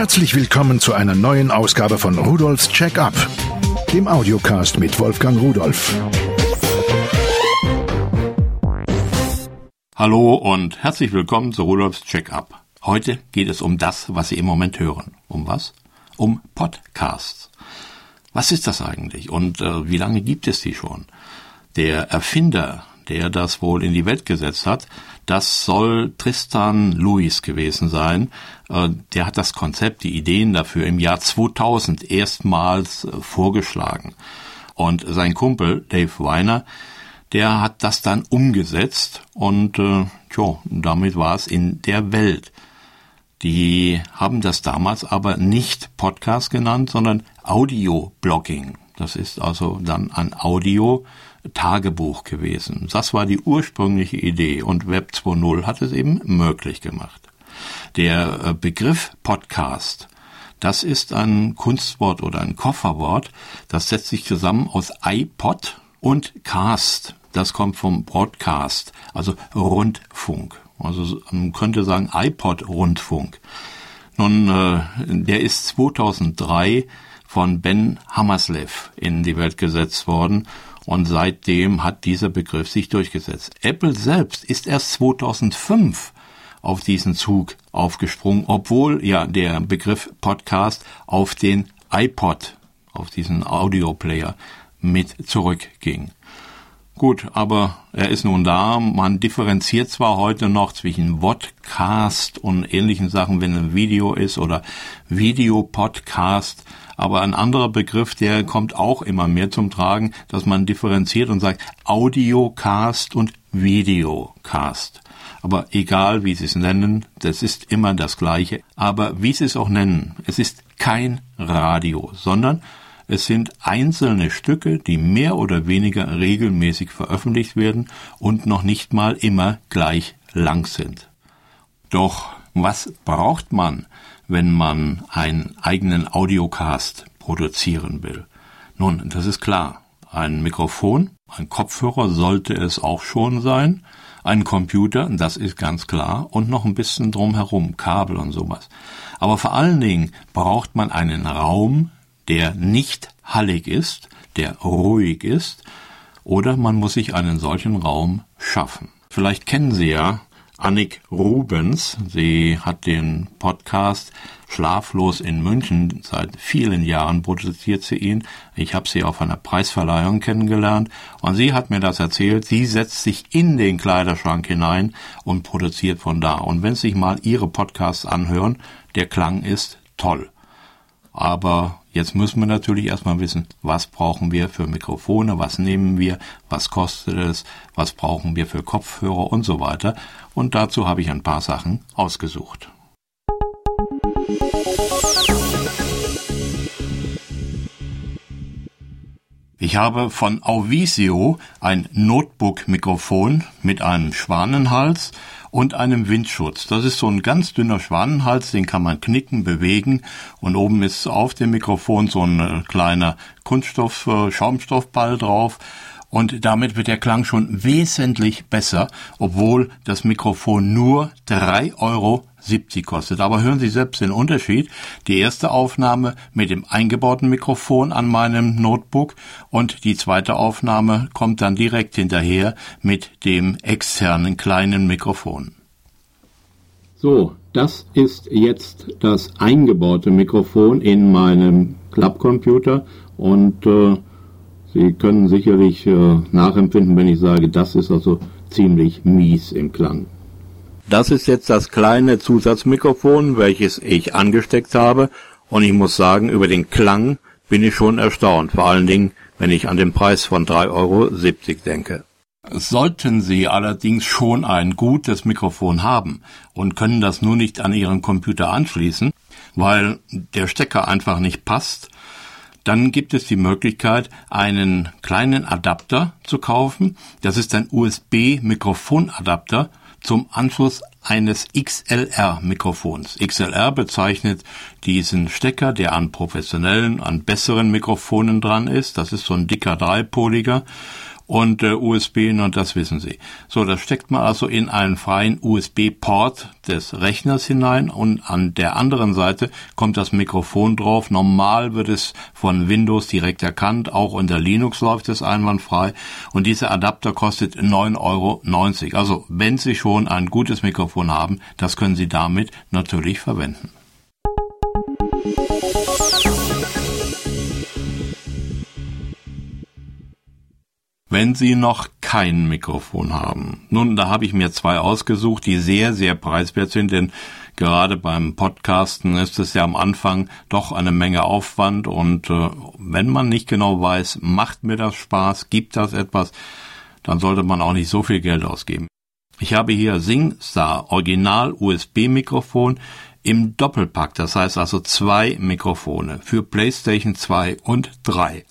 Herzlich willkommen zu einer neuen Ausgabe von Rudolfs Check-up, dem Audiocast mit Wolfgang Rudolf. Hallo und herzlich willkommen zu Rudolfs Check-up. Heute geht es um das, was Sie im Moment hören. Um was? Um Podcasts. Was ist das eigentlich und äh, wie lange gibt es die schon? Der Erfinder, der das wohl in die Welt gesetzt hat, das soll Tristan Lewis gewesen sein. Äh, der hat das Konzept, die Ideen dafür im Jahr 2000 erstmals äh, vorgeschlagen. Und sein Kumpel Dave Weiner, der hat das dann umgesetzt und äh, tja, damit war es in der Welt. Die haben das damals aber nicht Podcast genannt, sondern Audio-Blogging. Das ist also dann ein Audio, Tagebuch gewesen. Das war die ursprüngliche Idee und Web 2.0 hat es eben möglich gemacht. Der äh, Begriff Podcast, das ist ein Kunstwort oder ein Kofferwort, das setzt sich zusammen aus iPod und Cast. Das kommt vom Broadcast, also Rundfunk. Also man könnte sagen iPod-Rundfunk. Nun, äh, der ist 2003 von Ben Hammerslev in die Welt gesetzt worden und seitdem hat dieser Begriff sich durchgesetzt. Apple selbst ist erst 2005 auf diesen Zug aufgesprungen, obwohl ja der Begriff Podcast auf den iPod, auf diesen Audioplayer mit zurückging. Gut, aber er ist nun da. Man differenziert zwar heute noch zwischen Vodcast und ähnlichen Sachen, wenn ein Video ist oder Videopodcast, aber ein anderer Begriff, der kommt auch immer mehr zum Tragen, dass man differenziert und sagt Audiocast und Videocast. Aber egal, wie Sie es nennen, das ist immer das Gleiche. Aber wie Sie es auch nennen, es ist kein Radio, sondern es sind einzelne Stücke, die mehr oder weniger regelmäßig veröffentlicht werden und noch nicht mal immer gleich lang sind. Doch was braucht man, wenn man einen eigenen Audiocast produzieren will? Nun, das ist klar. Ein Mikrofon, ein Kopfhörer sollte es auch schon sein, ein Computer, das ist ganz klar, und noch ein bisschen drumherum, Kabel und sowas. Aber vor allen Dingen braucht man einen Raum, der nicht hallig ist, der ruhig ist, oder man muss sich einen solchen Raum schaffen. Vielleicht kennen Sie ja Annik Rubens. Sie hat den Podcast Schlaflos in München. Seit vielen Jahren produziert sie ihn. Ich habe sie auf einer Preisverleihung kennengelernt und sie hat mir das erzählt. Sie setzt sich in den Kleiderschrank hinein und produziert von da. Und wenn Sie sich mal ihre Podcasts anhören, der Klang ist toll. Aber jetzt müssen wir natürlich erstmal wissen, was brauchen wir für Mikrofone, was nehmen wir, was kostet es, was brauchen wir für Kopfhörer und so weiter. Und dazu habe ich ein paar Sachen ausgesucht. Ich habe von Auvisio ein Notebook-Mikrofon mit einem Schwanenhals und einem Windschutz. Das ist so ein ganz dünner Schwanenhals, den kann man knicken, bewegen und oben ist auf dem Mikrofon so ein äh, kleiner Kunststoff, äh, Schaumstoffball drauf und damit wird der Klang schon wesentlich besser, obwohl das Mikrofon nur 3,70 Euro kostet. Aber hören Sie selbst den Unterschied. Die erste Aufnahme mit dem eingebauten Mikrofon an meinem Notebook und die zweite Aufnahme kommt dann direkt hinterher mit dem externen kleinen Mikrofon. So, das ist jetzt das eingebaute Mikrofon in meinem Klappcomputer und äh, Sie können sicherlich äh, nachempfinden, wenn ich sage, das ist also ziemlich mies im Klang. Das ist jetzt das kleine Zusatzmikrofon, welches ich angesteckt habe und ich muss sagen, über den Klang bin ich schon erstaunt, vor allen Dingen, wenn ich an den Preis von 3,70 Euro denke. Sollten Sie allerdings schon ein gutes Mikrofon haben und können das nur nicht an Ihren Computer anschließen, weil der Stecker einfach nicht passt, dann gibt es die Möglichkeit, einen kleinen Adapter zu kaufen. Das ist ein USB-Mikrofonadapter zum Anschluss eines XLR-Mikrofons. XLR bezeichnet diesen Stecker, der an professionellen, an besseren Mikrofonen dran ist. Das ist so ein dicker dreipoliger. Und äh, USB, und das wissen Sie. So, das steckt man also in einen freien USB-Port des Rechners hinein und an der anderen Seite kommt das Mikrofon drauf. Normal wird es von Windows direkt erkannt, auch unter Linux läuft es einwandfrei und dieser Adapter kostet 9,90 Euro. Also wenn Sie schon ein gutes Mikrofon haben, das können Sie damit natürlich verwenden. Wenn Sie noch kein Mikrofon haben. Nun, da habe ich mir zwei ausgesucht, die sehr, sehr preiswert sind, denn gerade beim Podcasten ist es ja am Anfang doch eine Menge Aufwand und äh, wenn man nicht genau weiß, macht mir das Spaß, gibt das etwas, dann sollte man auch nicht so viel Geld ausgeben. Ich habe hier SingStar Original USB Mikrofon im Doppelpack, das heißt also zwei Mikrofone für PlayStation 2 und 3.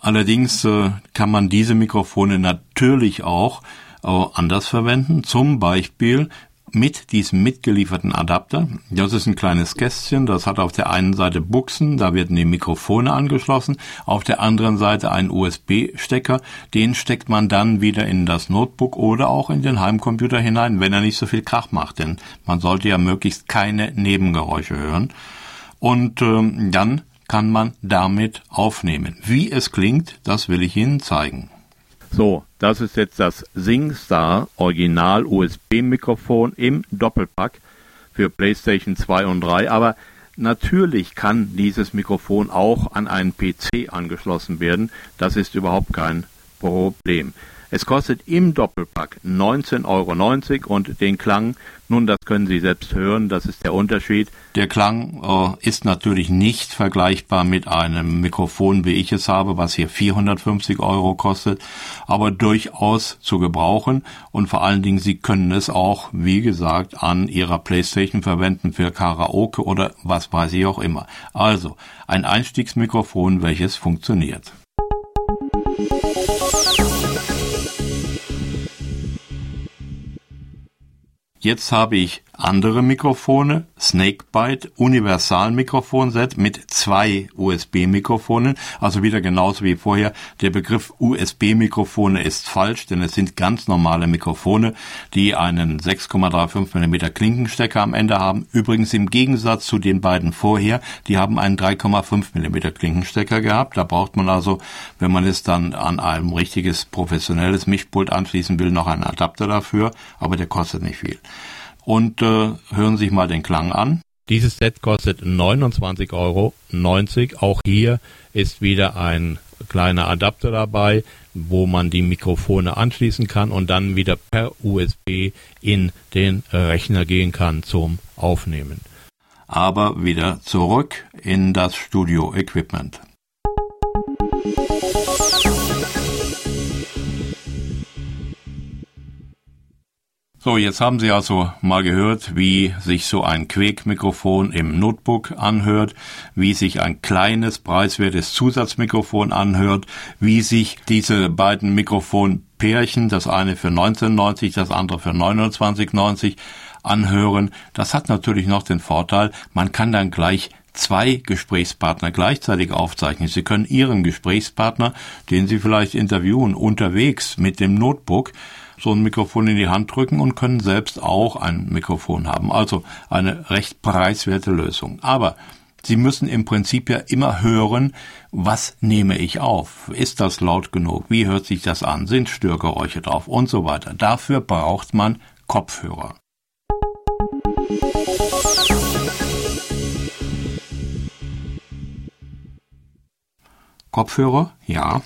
Allerdings äh, kann man diese Mikrofone natürlich auch äh, anders verwenden, zum Beispiel mit diesem mitgelieferten Adapter. Das ist ein kleines Kästchen, das hat auf der einen Seite Buchsen, da werden die Mikrofone angeschlossen, auf der anderen Seite ein USB-Stecker, den steckt man dann wieder in das Notebook oder auch in den Heimcomputer hinein, wenn er nicht so viel Krach macht, denn man sollte ja möglichst keine Nebengeräusche hören. Und ähm, dann kann man damit aufnehmen. Wie es klingt, das will ich Ihnen zeigen. So, das ist jetzt das SingStar Original USB Mikrofon im Doppelpack für PlayStation 2 und 3, aber natürlich kann dieses Mikrofon auch an einen PC angeschlossen werden. Das ist überhaupt kein Problem. Es kostet im Doppelpack 19,90 Euro und den Klang, nun, das können Sie selbst hören, das ist der Unterschied. Der Klang äh, ist natürlich nicht vergleichbar mit einem Mikrofon, wie ich es habe, was hier 450 Euro kostet, aber durchaus zu gebrauchen und vor allen Dingen, Sie können es auch, wie gesagt, an Ihrer Playstation verwenden für Karaoke oder was weiß ich auch immer. Also, ein Einstiegsmikrofon, welches funktioniert. Jetzt habe ich andere Mikrofone, Snakebite Universalmikrofonset mit zwei USB-Mikrofonen, also wieder genauso wie vorher. Der Begriff USB-Mikrofone ist falsch, denn es sind ganz normale Mikrofone, die einen 6,35 mm Klinkenstecker am Ende haben. Übrigens im Gegensatz zu den beiden vorher, die haben einen 3,5 mm Klinkenstecker gehabt. Da braucht man also, wenn man es dann an ein richtiges professionelles Mischpult anschließen will, noch einen Adapter dafür, aber der kostet nicht viel und äh, hören sich mal den Klang an. Dieses Set kostet 29,90 Euro. Auch hier ist wieder ein kleiner Adapter dabei, wo man die Mikrofone anschließen kann und dann wieder per USB in den Rechner gehen kann zum Aufnehmen. Aber wieder zurück in das Studio-Equipment. So, jetzt haben Sie also mal gehört, wie sich so ein Quake-Mikrofon im Notebook anhört, wie sich ein kleines, preiswertes Zusatzmikrofon anhört, wie sich diese beiden Mikrofonpärchen, das eine für 1990, das andere für 29,90 anhören. Das hat natürlich noch den Vorteil, man kann dann gleich zwei Gesprächspartner gleichzeitig aufzeichnen. Sie können Ihren Gesprächspartner, den Sie vielleicht interviewen, unterwegs mit dem Notebook so ein Mikrofon in die Hand drücken und können selbst auch ein Mikrofon haben. Also eine recht preiswerte Lösung. Aber Sie müssen im Prinzip ja immer hören, was nehme ich auf? Ist das laut genug? Wie hört sich das an? Sind Störgeräusche drauf? Und so weiter. Dafür braucht man Kopfhörer. Kopfhörer, ja,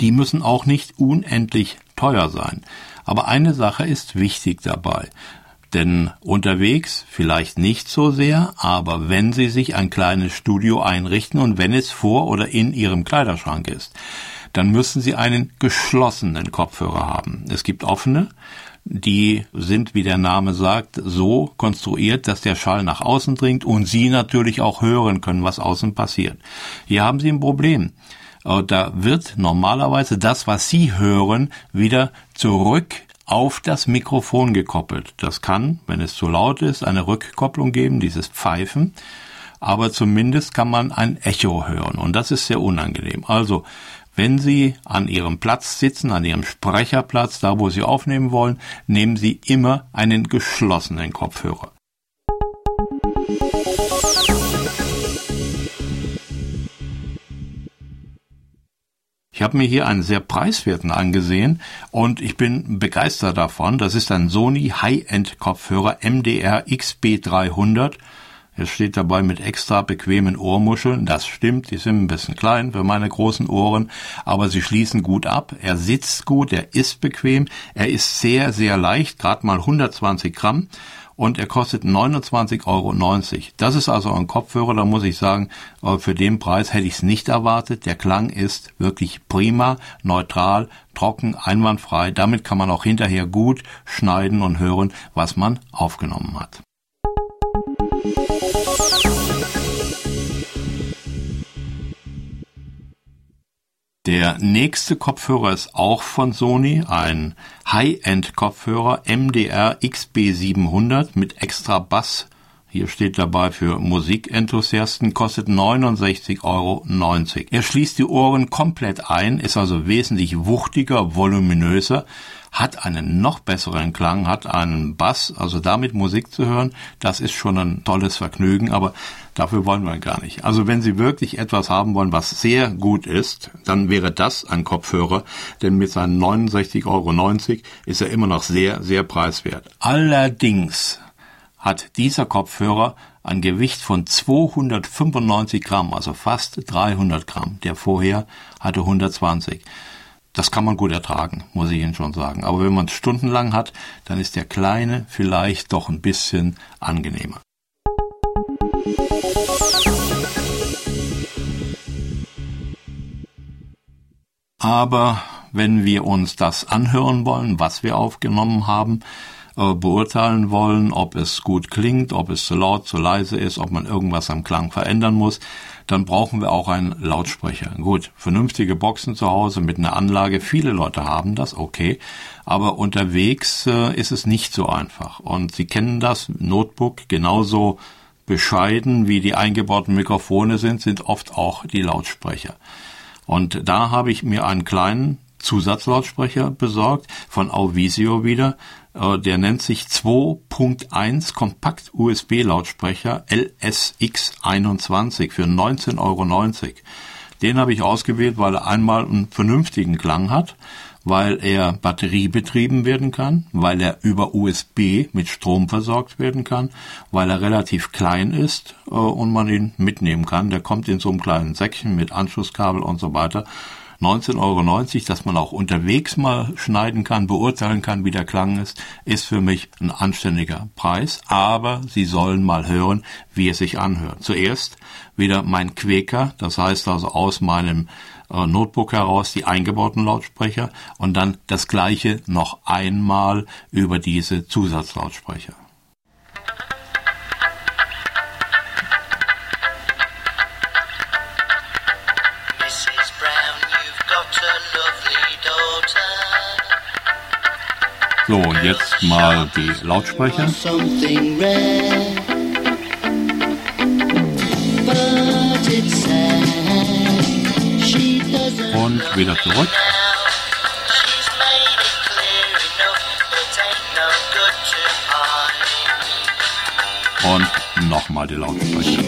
die müssen auch nicht unendlich teuer sein. Aber eine Sache ist wichtig dabei. Denn unterwegs vielleicht nicht so sehr, aber wenn Sie sich ein kleines Studio einrichten und wenn es vor oder in Ihrem Kleiderschrank ist, dann müssen Sie einen geschlossenen Kopfhörer haben. Es gibt offene, die sind, wie der Name sagt, so konstruiert, dass der Schall nach außen dringt und Sie natürlich auch hören können, was außen passiert. Hier haben Sie ein Problem. Äh, da wird normalerweise das, was Sie hören, wieder zurück auf das Mikrofon gekoppelt. Das kann, wenn es zu laut ist, eine Rückkopplung geben, dieses Pfeifen. Aber zumindest kann man ein Echo hören und das ist sehr unangenehm. Also, Wenn Sie an Ihrem Platz sitzen, an Ihrem Sprecherplatz, da wo Sie aufnehmen wollen, nehmen Sie immer einen geschlossenen Kopfhörer. Habe mir hier einen sehr preiswerten angesehen und ich bin begeistert davon. Das ist ein Sony High-End-Kopfhörer MDR XB300 es steht dabei mit extra bequemen Ohrmuscheln. Das stimmt, die sind ein bisschen klein für meine großen Ohren, aber sie schließen gut ab. Er sitzt gut, er ist bequem, er ist sehr, sehr leicht, gerade mal 120 Gramm und er kostet 29,90 Euro. Das ist also ein Kopfhörer, da muss ich sagen, äh, für den Preis hätte ich es nicht erwartet. Der Klang ist wirklich prima, neutral, trocken, einwandfrei. Damit kann man auch hinterher gut schneiden und hören, was man aufgenommen hat. Der nächste Kopfhörer ist auch von Sony, ein High-End-Kopfhörer MDR XB700 mit extra Bass. Hier steht dabei für Musikenthusiasten, kostet 69,90 Euro. Er schließt die Ohren komplett ein, ist also wesentlich wuchtiger, voluminöser, hat einen noch besseren Klang, hat einen Bass, also damit Musik zu hören, das ist schon ein tolles Vergnügen, aber dafür wollen wir gar nicht. Also wenn Sie wirklich etwas haben wollen, was sehr gut ist, dann wäre das ein Kopfhörer, denn mit seinen 69,90 Euro ist er immer noch sehr, sehr preiswert. Allerdings hat dieser Kopfhörer ein Gewicht von 295 Gramm, also fast 300 Gramm. Der vorher hatte 120 das kann man gut ertragen, muss ich Ihnen schon sagen. Aber wenn man es stundenlang hat, dann ist der kleine vielleicht doch ein bisschen angenehmer. Aber wenn wir uns das anhören wollen, was wir aufgenommen haben, äh, beurteilen wollen, ob es gut klingt, ob es zu laut, zu leise ist, ob man irgendwas am Klang verändern muss, dann brauchen wir auch einen Lautsprecher. Gut, vernünftige Boxen zu Hause mit einer Anlage, viele Leute haben das, okay, aber unterwegs äh, ist es nicht so einfach. Und Sie kennen das, Notebook genauso bescheiden wie die eingebauten Mikrofone sind, sind oft auch die Lautsprecher. Und da habe ich mir einen kleinen Zusatzlautsprecher besorgt, von Auvisio wieder. Der nennt sich 2.1 Kompakt USB Lautsprecher LSX21 für 19,90 Euro. Den habe ich ausgewählt, weil er einmal einen vernünftigen Klang hat, weil er batteriebetrieben werden kann, weil er über USB mit Strom versorgt werden kann, weil er relativ klein ist äh, und man ihn mitnehmen kann. Der kommt in so einem kleinen Säckchen mit Anschlusskabel und so weiter. 19,90 Euro, dass man auch unterwegs mal schneiden kann, beurteilen kann, wie der Klang ist, ist für mich ein anständiger Preis. Aber Sie sollen mal hören, wie es sich anhört. Zuerst wieder mein Quäker, das heißt also aus meinem äh, Notebook heraus die eingebauten Lautsprecher und dann das gleiche noch einmal über diese Zusatzlautsprecher. So, jetzt mal die Lautsprecher. Und wieder zurück. Und nochmal die Lautsprecher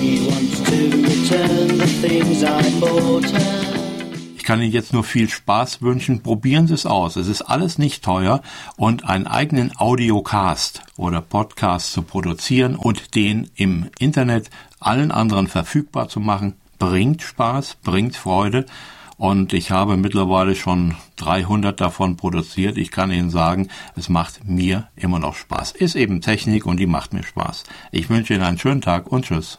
kann Ihnen jetzt nur viel Spaß wünschen. Probieren Sie es aus. Es ist alles nicht teuer und einen eigenen Audiocast oder Podcast zu produzieren und den im Internet allen anderen verfügbar zu machen, bringt Spaß, bringt Freude. Und ich habe mittlerweile schon 300 davon produziert. Ich kann Ihnen sagen, es macht mir immer noch Spaß. Ist eben Technik und die macht mir Spaß. Ich wünsche Ihnen einen schönen Tag und tschüss.